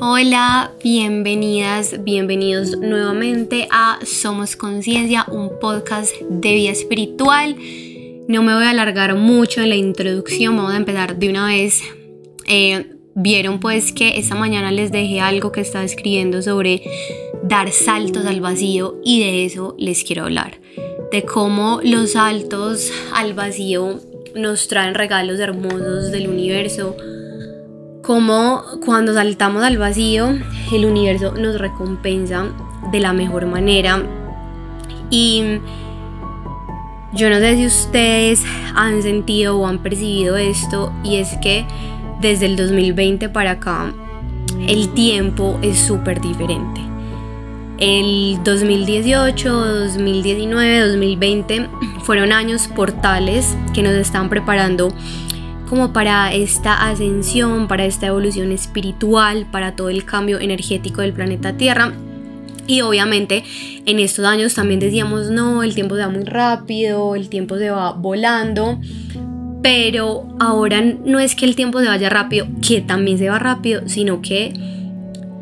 Hola, bienvenidas, bienvenidos nuevamente a Somos Conciencia, un podcast de vida espiritual. No me voy a alargar mucho en la introducción, vamos a empezar de una vez. Eh, vieron pues que esta mañana les dejé algo que estaba escribiendo sobre dar saltos al vacío y de eso les quiero hablar. De cómo los saltos al vacío nos traen regalos hermosos del universo como cuando saltamos al vacío, el universo nos recompensa de la mejor manera. Y yo no sé si ustedes han sentido o han percibido esto, y es que desde el 2020 para acá, el tiempo es súper diferente. El 2018, 2019, 2020 fueron años portales que nos están preparando como para esta ascensión, para esta evolución espiritual, para todo el cambio energético del planeta Tierra. Y obviamente en estos años también decíamos, no, el tiempo se va muy rápido, el tiempo se va volando. Pero ahora no es que el tiempo se vaya rápido, que también se va rápido, sino que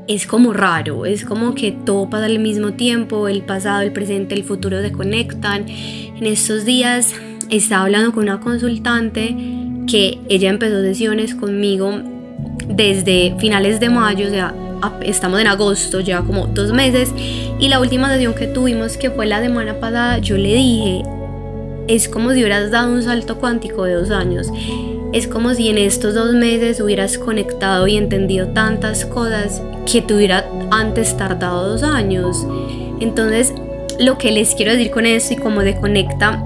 es como raro, es como que todo pasa al mismo tiempo, el pasado, el presente, el futuro se conectan. En estos días estaba hablando con una consultante que ella empezó sesiones conmigo desde finales de mayo, o sea, estamos en agosto, lleva como dos meses, y la última sesión que tuvimos, que fue la semana pasada, yo le dije, es como si hubieras dado un salto cuántico de dos años. Es como si en estos dos meses hubieras conectado y entendido tantas cosas que te hubiera antes tardado dos años. Entonces, lo que les quiero decir con esto y cómo de conecta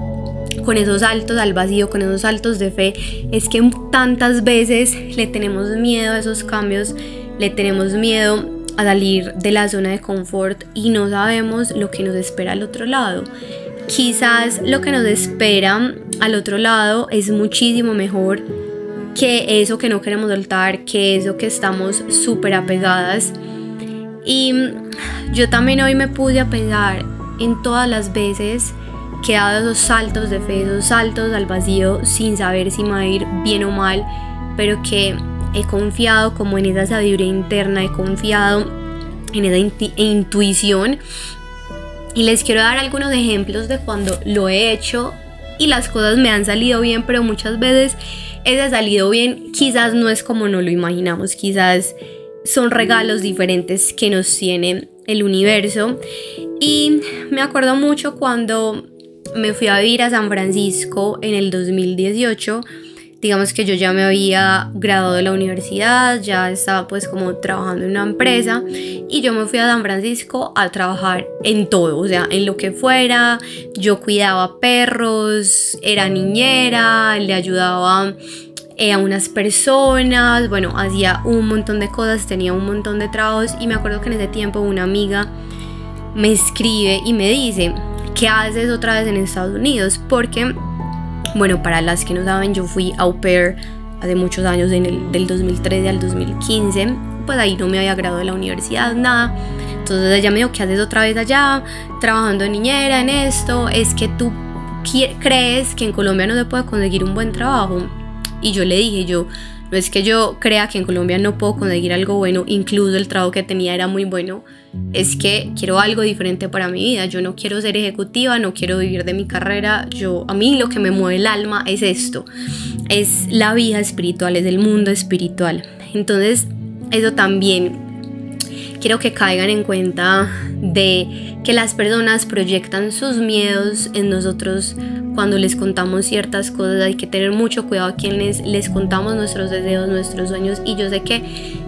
con esos saltos al vacío, con esos saltos de fe, es que tantas veces le tenemos miedo a esos cambios, le tenemos miedo a salir de la zona de confort y no sabemos lo que nos espera al otro lado. Quizás lo que nos espera al otro lado es muchísimo mejor que eso que no queremos soltar, que eso que estamos súper apegadas. Y yo también hoy me puse a pensar en todas las veces que dado esos saltos de fe, esos saltos al vacío sin saber si me va a ir bien o mal, pero que he confiado como en esa sabiduría interna, he confiado en esa intuición. Y les quiero dar algunos ejemplos de cuando lo he hecho y las cosas me han salido bien, pero muchas veces ese salido bien quizás no es como no lo imaginamos, quizás son regalos diferentes que nos tiene el universo. Y me acuerdo mucho cuando me fui a vivir a San Francisco en el 2018. Digamos que yo ya me había graduado de la universidad, ya estaba pues como trabajando en una empresa y yo me fui a San Francisco a trabajar en todo, o sea, en lo que fuera. Yo cuidaba perros, era niñera, le ayudaba eh, a unas personas, bueno, hacía un montón de cosas, tenía un montón de trabajos y me acuerdo que en ese tiempo una amiga me escribe y me dice, ¿qué haces otra vez en Estados Unidos? Porque, bueno, para las que no saben, yo fui au pair hace muchos años, del 2013 al 2015, pues ahí no me había graduado de la universidad, nada. Entonces ella me dijo, ¿qué haces otra vez allá? Trabajando en niñera, en esto, es que tú crees que en Colombia no se puede conseguir un buen trabajo. Y yo le dije, yo, no es que yo crea que en Colombia no puedo conseguir algo bueno, incluso el trabajo que tenía era muy bueno, es que quiero algo diferente para mi vida. Yo no quiero ser ejecutiva, no quiero vivir de mi carrera. Yo a mí lo que me mueve el alma es esto. Es la vida espiritual, es el mundo espiritual. Entonces, eso también quiero que caigan en cuenta de que las personas proyectan sus miedos en nosotros cuando les contamos ciertas cosas. Hay que tener mucho cuidado a quienes les contamos nuestros deseos, nuestros sueños. Y yo sé que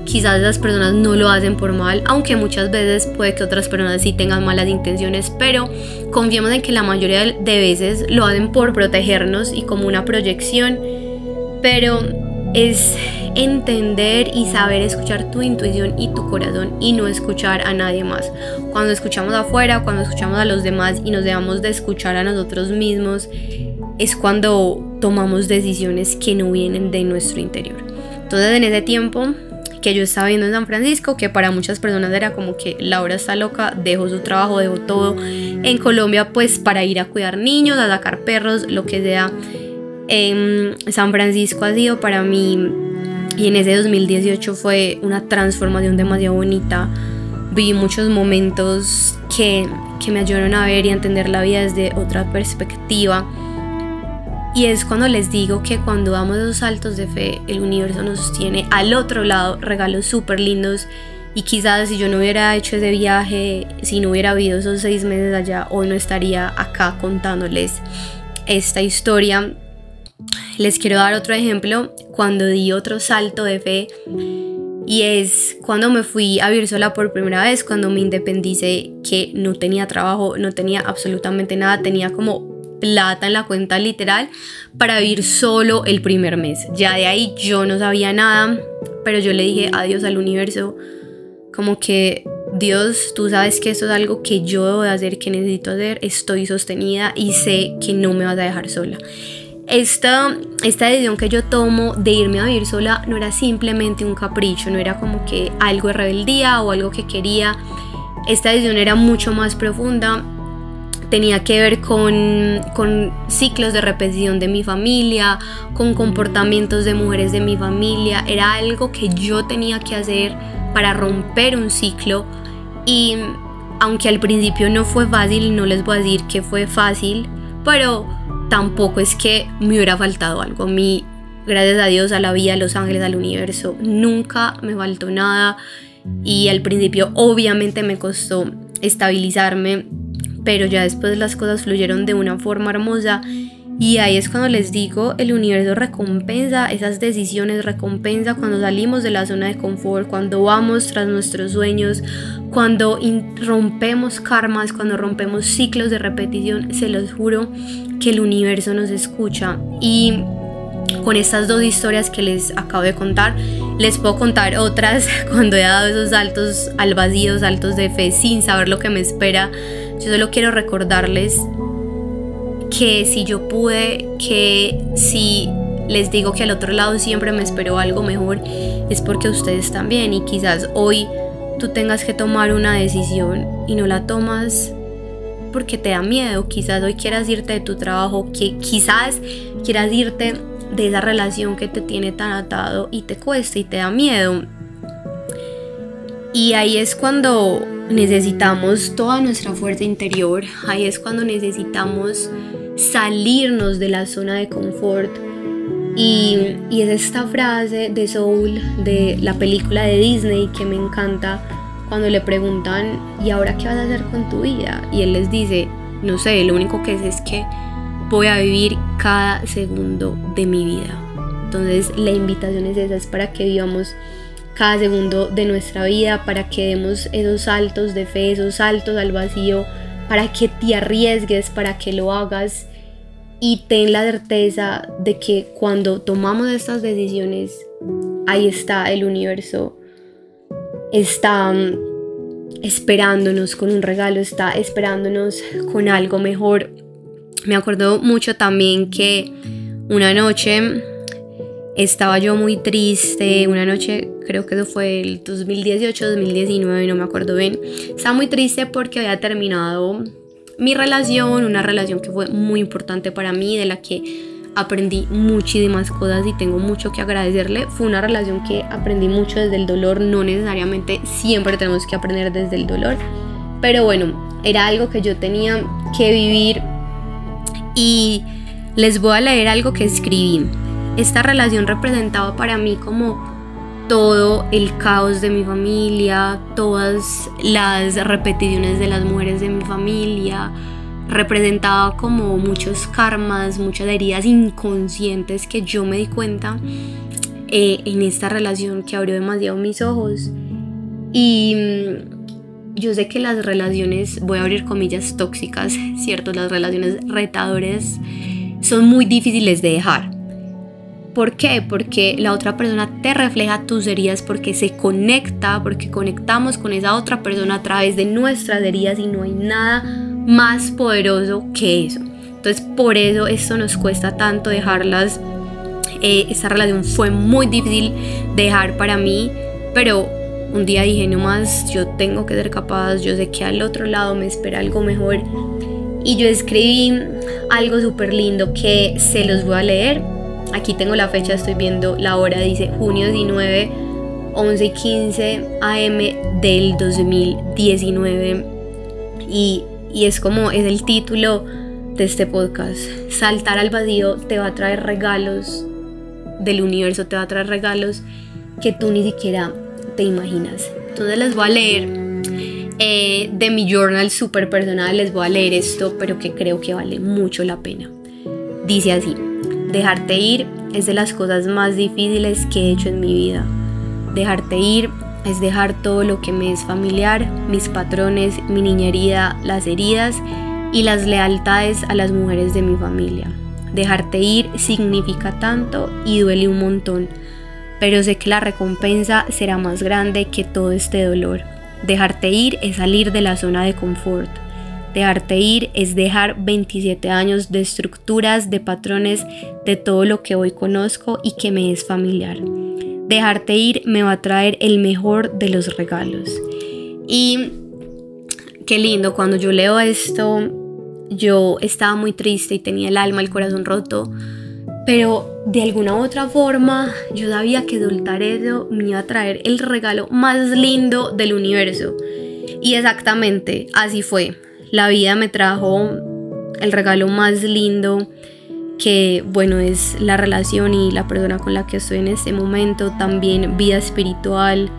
quizás esas personas no lo hacen por mal, aunque muchas veces puede que otras personas sí tengan malas intenciones, pero confiemos en que la mayoría de veces lo hacen por protegernos y como una proyección. Pero es entender y saber escuchar tu intuición y tu corazón y no escuchar a nadie más. Cuando escuchamos afuera, cuando escuchamos a los demás y nos dejamos de escuchar a nosotros mismos, es cuando tomamos decisiones que no vienen de nuestro interior. Entonces en ese tiempo que yo estaba viendo en San Francisco, que para muchas personas era como que Laura está loca, dejó su trabajo, dejó todo en Colombia pues para ir a cuidar niños, a sacar perros, lo que sea. En San Francisco ha sido para mí y en ese 2018 fue una transformación demasiado bonita. Vi muchos momentos que, que me ayudaron a ver y a entender la vida desde otra perspectiva. Y es cuando les digo que cuando damos esos saltos de fe, el universo nos tiene al otro lado regalos súper lindos. Y quizás si yo no hubiera hecho ese viaje, si no hubiera habido esos seis meses allá, hoy no estaría acá contándoles esta historia les quiero dar otro ejemplo cuando di otro salto de fe y es cuando me fui a vivir sola por primera vez, cuando me independicé, que no tenía trabajo, no tenía absolutamente nada, tenía como plata en la cuenta literal para vivir solo el primer mes. Ya de ahí yo no sabía nada, pero yo le dije adiós al universo, como que Dios, tú sabes que esto es algo que yo debo de hacer, que necesito hacer, estoy sostenida y sé que no me vas a dejar sola esta, esta decisión que yo tomo de irme a vivir sola no era simplemente un capricho, no era como que algo de rebeldía o algo que quería. Esta decisión era mucho más profunda, tenía que ver con, con, ciclos de repetición de mi familia, con comportamientos de mujeres de mi familia. Era algo que yo tenía que hacer para romper un ciclo. Y aunque al principio no fue fácil, no les voy a decir que fue fácil, pero tampoco es que me hubiera faltado algo. Mi, gracias a Dios, a la vida, a los ángeles, al universo, nunca me faltó nada. Y al principio obviamente me costó estabilizarme, pero ya después las cosas fluyeron de una forma hermosa. Y ahí es cuando les digo, el universo recompensa esas decisiones, recompensa cuando salimos de la zona de confort, cuando vamos tras nuestros sueños, cuando rompemos karmas, cuando rompemos ciclos de repetición, se los juro que el universo nos escucha. Y con estas dos historias que les acabo de contar, les puedo contar otras cuando he dado esos saltos al vacío, saltos de fe sin saber lo que me espera. Yo solo quiero recordarles que si yo pude, que si les digo que al otro lado siempre me esperó algo mejor, es porque ustedes también. Y quizás hoy tú tengas que tomar una decisión y no la tomas porque te da miedo, quizás hoy quieras irte de tu trabajo, que quizás quieras irte de esa relación que te tiene tan atado y te cuesta y te da miedo. Y ahí es cuando necesitamos toda nuestra fuerza interior, ahí es cuando necesitamos salirnos de la zona de confort. Y, es esta frase de Soul, de la película de Disney, que me encanta, cuando le preguntan, ¿y ahora qué vas a hacer con tu vida? Y él les dice, no sé, lo único que sé es que voy a vivir cada segundo de mi vida. Entonces la invitación es esa, es para que vivamos cada segundo de nuestra vida, para que demos esos saltos de fe, esos saltos al vacío, para que te arriesgues, para que lo hagas y ten la certeza de que cuando tomamos estas decisiones, ahí está el universo está mm, esperándonos con un regalo, está esperándonos con algo mejor. Me acuerdo mucho también que una noche estaba yo muy triste, una noche creo que eso fue el 2018, 2019, no me acuerdo bien. Estaba muy triste porque había terminado mi relación, una relación que fue muy importante para mí, de la que aprendí muchísimas cosas y tengo mucho que agradecerle. Fue una relación que aprendí mucho desde el dolor, no necesariamente siempre tenemos que aprender desde el dolor, pero bueno, era algo que yo tenía que vivir y les voy a leer algo que escribí. Esta relación representaba para mí como todo el caos de mi familia, todas las repeticiones de las mujeres de mi familia, representaba como muchos karmas, muchas heridas inconscientes que yo me di cuenta eh, en esta relación que abrió demasiado mis ojos. Y mm, yo sé que las relaciones, voy a abrir comillas tóxicas, ¿cierto? Las relaciones retadores son muy difíciles de dejar. ¿Por qué? Porque la otra persona te refleja tus heridas, porque se conecta, porque conectamos con esa otra persona a través de nuestras heridas y no hay nada más poderoso que eso. Entonces por eso esto nos cuesta tanto dejarlas. Eh, esta relación fue muy difícil dejar para mí, pero un día dije, no más, yo tengo que ser capaz, yo sé que al otro lado me espera algo mejor. Y yo escribí algo súper lindo que se los voy a leer aquí tengo la fecha, estoy viendo la hora, dice junio 19, 11 y 15 am del 2019. Y, y es como es el título de este podcast. Saltar al vacío te va a traer regalos del universo, te va a traer regalos que tú ni siquiera te imaginas. Entonces les voy a leer eh, de mi journal super personal, les voy a leer esto, pero que creo que vale mucho la pena. Dice así, dejarte ir es de las cosas más difíciles que he hecho en mi vida. Dejarte ir es dejar todo lo que me es familiar, mis patrones, mi niña herida, las heridas y las lealtades a las mujeres de mi familia. Dejarte ir significa tanto y duele un montón, pero sé que la recompensa será más grande que todo este dolor. Dejarte ir es salir de la zona de confort. Dejarte ir es dejar 27 años de estructuras, de patrones, de todo lo que hoy conozco y que me es familiar. Dejarte ir me va a traer el mejor de los regalos. Y qué lindo, cuando yo leo esto, yo estaba muy triste y tenía el alma, el corazón roto, pero de alguna u otra forma yo sabía que soltar eso me iba a traer el regalo más lindo del universo. Y exactamente así fue. La vida me trajo el regalo más lindo que bueno es la relación y la persona con la que estoy en este momento, también vida espiritual.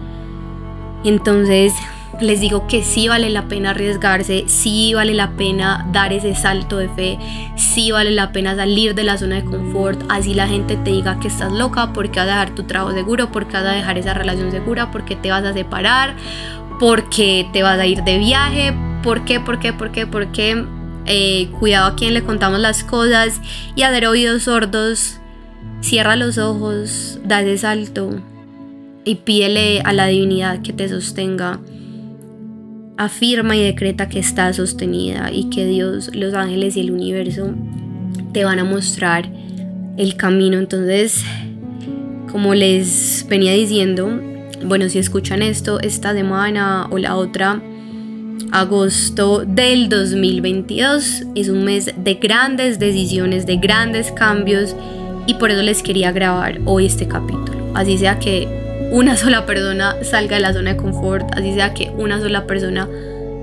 Entonces les digo que sí vale la pena arriesgarse, sí vale la pena dar ese salto de fe, sí vale la pena salir de la zona de confort, así la gente te diga que estás loca porque vas a dejar tu trabajo seguro, porque vas a dejar esa relación segura, porque te vas a separar, porque te vas a ir de viaje, ¿por qué? ¿Por qué? ¿Por qué? ¿Por qué? Eh, cuidado a quien le contamos las cosas y dar oídos sordos, cierra los ojos, da ese salto y pídele a la divinidad que te sostenga afirma y decreta que está sostenida y que Dios, los ángeles y el universo te van a mostrar el camino. Entonces, como les venía diciendo, bueno, si escuchan esto esta semana o la otra, agosto del 2022 es un mes de grandes decisiones, de grandes cambios y por eso les quería grabar hoy este capítulo. Así sea que una sola persona salga de la zona de confort, así sea que una sola persona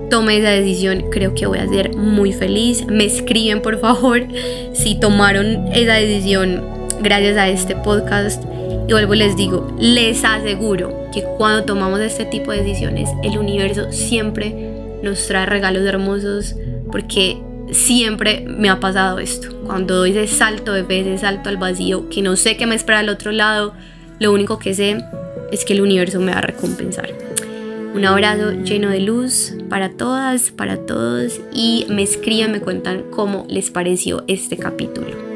tome esa decisión, creo que voy a ser muy feliz. Me escriben por favor si tomaron esa decisión gracias a este podcast. Y vuelvo les digo, les aseguro que cuando tomamos este tipo de decisiones, el universo siempre nos trae regalos hermosos porque siempre me ha pasado esto. Cuando doy ese salto de ese salto al vacío, que no sé qué me espera al otro lado, lo único que sé es que el universo me va a recompensar. Un abrazo lleno de luz para todas, para todos y me escriben, me cuentan cómo les pareció este capítulo.